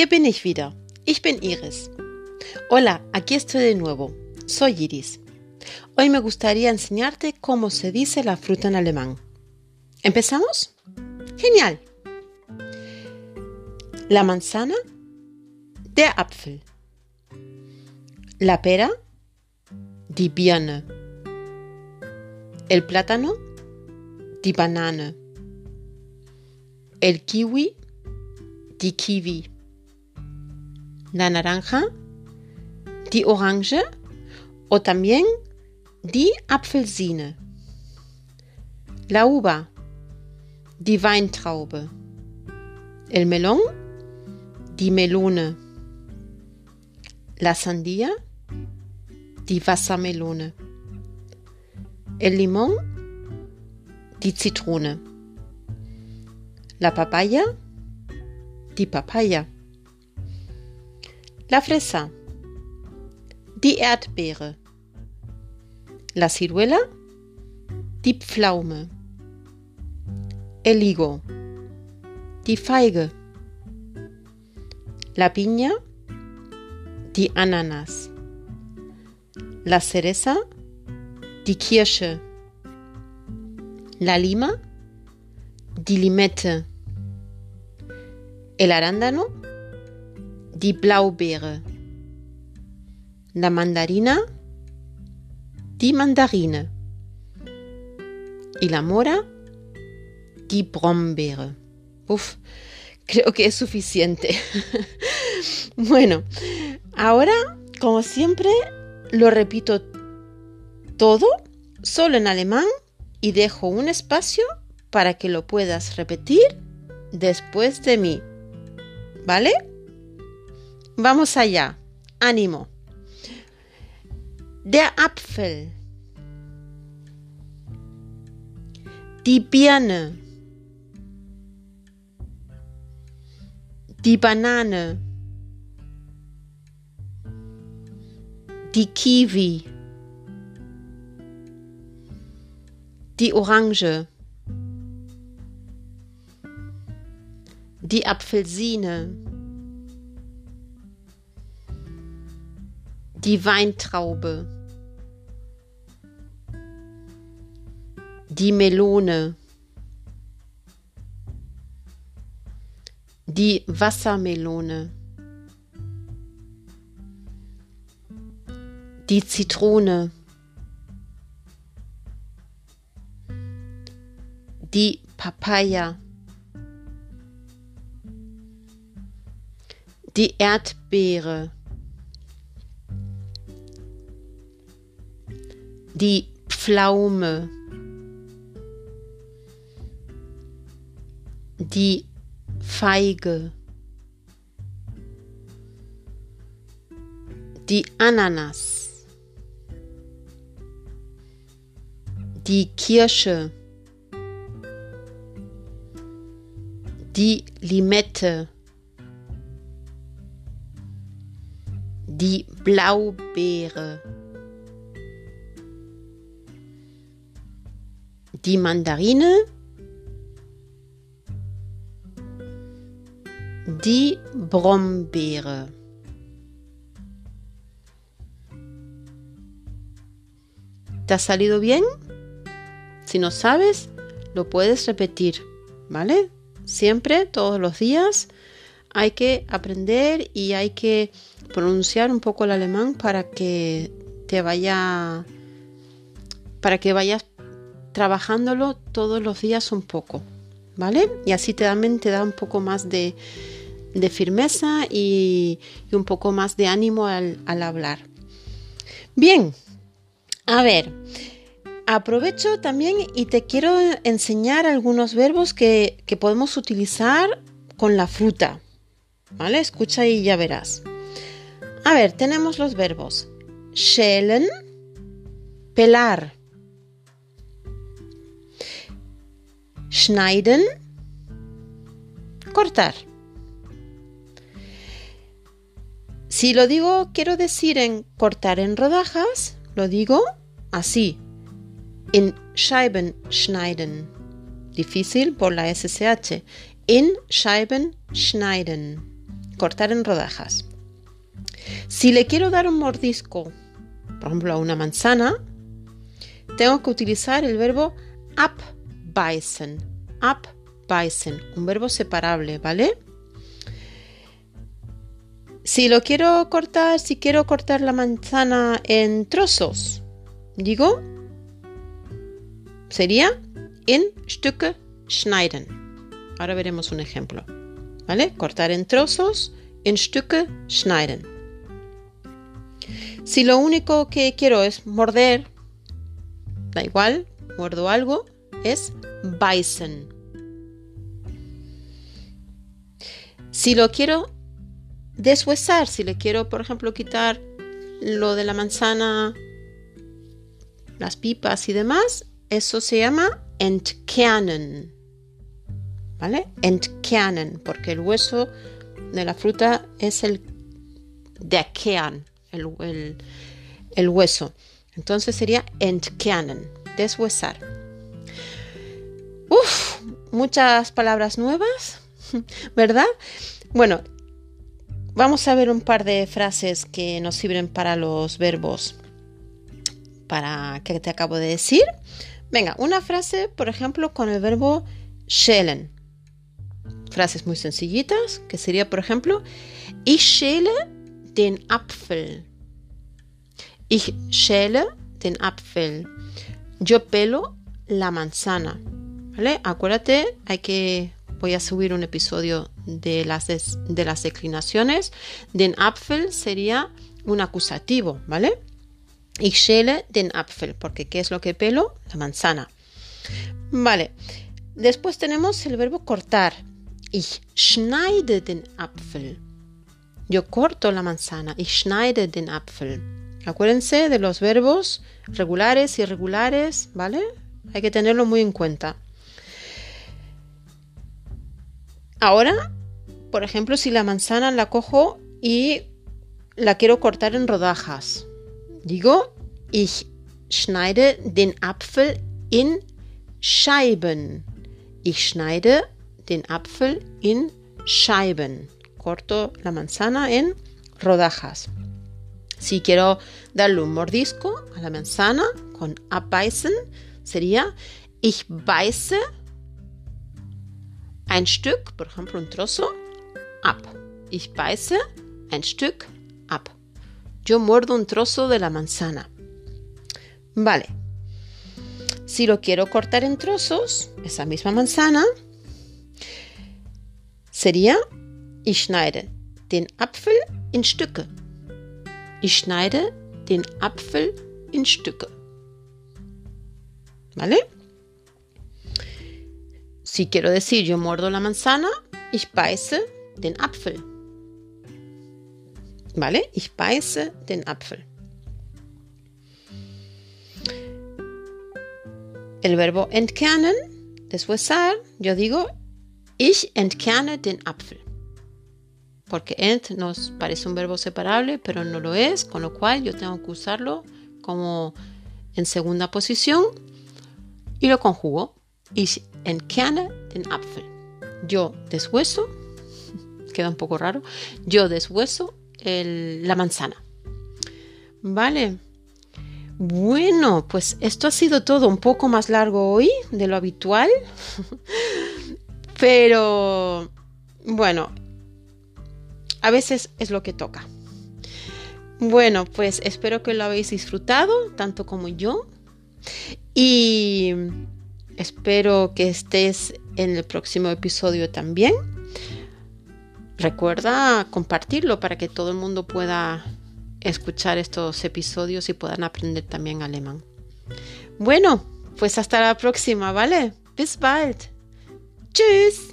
Hier bin ich wieder. Ich bin Iris. Hola, aquí estoy de nuevo. Soy Iris. Hoy me gustaría enseñarte cómo se dice la fruta en alemán. ¿Empezamos? Genial. La manzana, der Apfel. La pera, die Birne. El plátano, die Banane. El kiwi, die Kiwi. La naranja, die Orange o también die Apfelsine. La uva, die Weintraube. El melón, die Melone. La sandía, die Wassermelone. El limón, die Zitrone. La papaya, die Papaya. La fresa, die Erdbeere. La ciruela, die Pflaume. El higo, die Feige. La piña, die Ananas. La cereza, die Kirsche. La lima, die Limette. El arándano, die Blaubeere. La mandarina, die Mandarine. Y la mora, die Brombeere. Uf, creo que es suficiente. bueno, ahora, como siempre, lo repito todo, solo en alemán, y dejo un espacio para que lo puedas repetir después de mí. ¿Vale? Vamos allá. Ánimo. Der Apfel. Die Birne. Die Banane. Die Kiwi. Die Orange. Die Apfelsine. Die Weintraube. Die Melone. Die Wassermelone. Die Zitrone. Die Papaya. Die Erdbeere. Die Pflaume. Die Feige. Die Ananas. Die Kirsche. Die Limette. Die Blaubeere. Die Mandarine. Die Brombeere. ¿Te ha salido bien? Si no sabes, lo puedes repetir, ¿vale? Siempre, todos los días, hay que aprender y hay que pronunciar un poco el alemán para que te vaya, para que vayas trabajándolo todos los días un poco, ¿vale? Y así te, también te da un poco más de, firmeza y, un poco más de ánimo al, hablar. Bien, a ver, aprovecho también y te quiero enseñar algunos verbos que, que podemos utilizar con la fruta, ¿vale? Escucha y ya verás. A ver, tenemos los verbos schälen, pelar, schneiden, cortar. Si lo digo, quiero decir en cortar en rodajas, lo digo así, en Scheiben schneiden. Difícil por la SSH. In Scheiben schneiden. cortar en rodajas. Si le quiero dar un mordisco, por ejemplo, a una manzana, tengo que utilizar el verbo abbeißen. Abbeißen, un verbo separable, ¿vale? Si lo quiero cortar, si quiero cortar la manzana en trozos, digo, sería in Stücke schneiden. Ahora veremos un ejemplo. ¿Vale? Cortar en trozos, in Stücke schneiden. Si lo único que quiero es morder, da igual, muerdo algo, es beißen. Si lo quiero deshuesar, si le quiero, por ejemplo, quitar lo de la manzana, las pipas y demás, eso se llama entkernen. ¿Vale? Entkernen, porque el hueso de la fruta es el de el hueso. Entonces sería entkernen, deshuesar. Muchas palabras nuevas, ¿verdad? Bueno, vamos a ver un par de frases que nos sirven para los verbos para que te acabo de decir. Venga, una frase, por ejemplo, con el verbo schälen. Frases muy sencillitas, que sería, por ejemplo, ich schäle den Apfel. Ich schäle den Apfel. Yo pelo la manzana. Acuérdate, hay que voy a subir un episodio de las, de las declinaciones. Den Apfel sería un acusativo, ¿vale? Ich schäle den Apfel, porque ¿qué es lo que pelo? La manzana. Vale. Después tenemos el verbo cortar. Ich schneide den Apfel. Yo corto la manzana. Ich schneide den Apfel. Acuérdense de los verbos regulares irregulares, ¿vale? Hay que tenerlo muy en cuenta. Ahora, por ejemplo, si la manzana la cojo y la quiero cortar en rodajas, Digo, ich schneide den Apfel in Scheiben. Ich schneide den Apfel in Scheiben. Corto la manzana en rodajas. Si quiero darle un mordisco a la manzana con abbeißen, sería ich beiße ein Stück, por ejemplo un trozo, ab. Ich beiße ein Stück ab yo muerdo un trozo de la manzana. Vale. Si lo quiero cortar en trozos, esa misma manzana, sería ich schneide den Apfel in Stücke. Ich schneide den Apfel in Stücke. ¿Vale? Si quiero decir yo muerdo la manzana, ich beiße den Apfel. ¿Vale? Ich beiße den Apfel. El verbo entkernen, deshuesar, yo digo, ich entkerne den Apfel. Porque ent nos parece un verbo separable, pero no lo es, con lo cual yo tengo que usarlo como en segunda posición y lo conjugo. Ich entkerne den Apfel. Yo deshueso, queda un poco raro, yo deshueso la manzana. Vale. Bueno, pues esto ha sido todo un poco más largo hoy de lo habitual. Pero bueno, a veces es lo que toca. Bueno, pues espero que lo habéis disfrutado tanto como yo. Y espero que estés en el próximo episodio también. Recuerda compartirlo para que todo el mundo pueda escuchar estos episodios y puedan aprender también alemán. Bueno, pues hasta la próxima, ¿vale? Bis bald. Tschüss.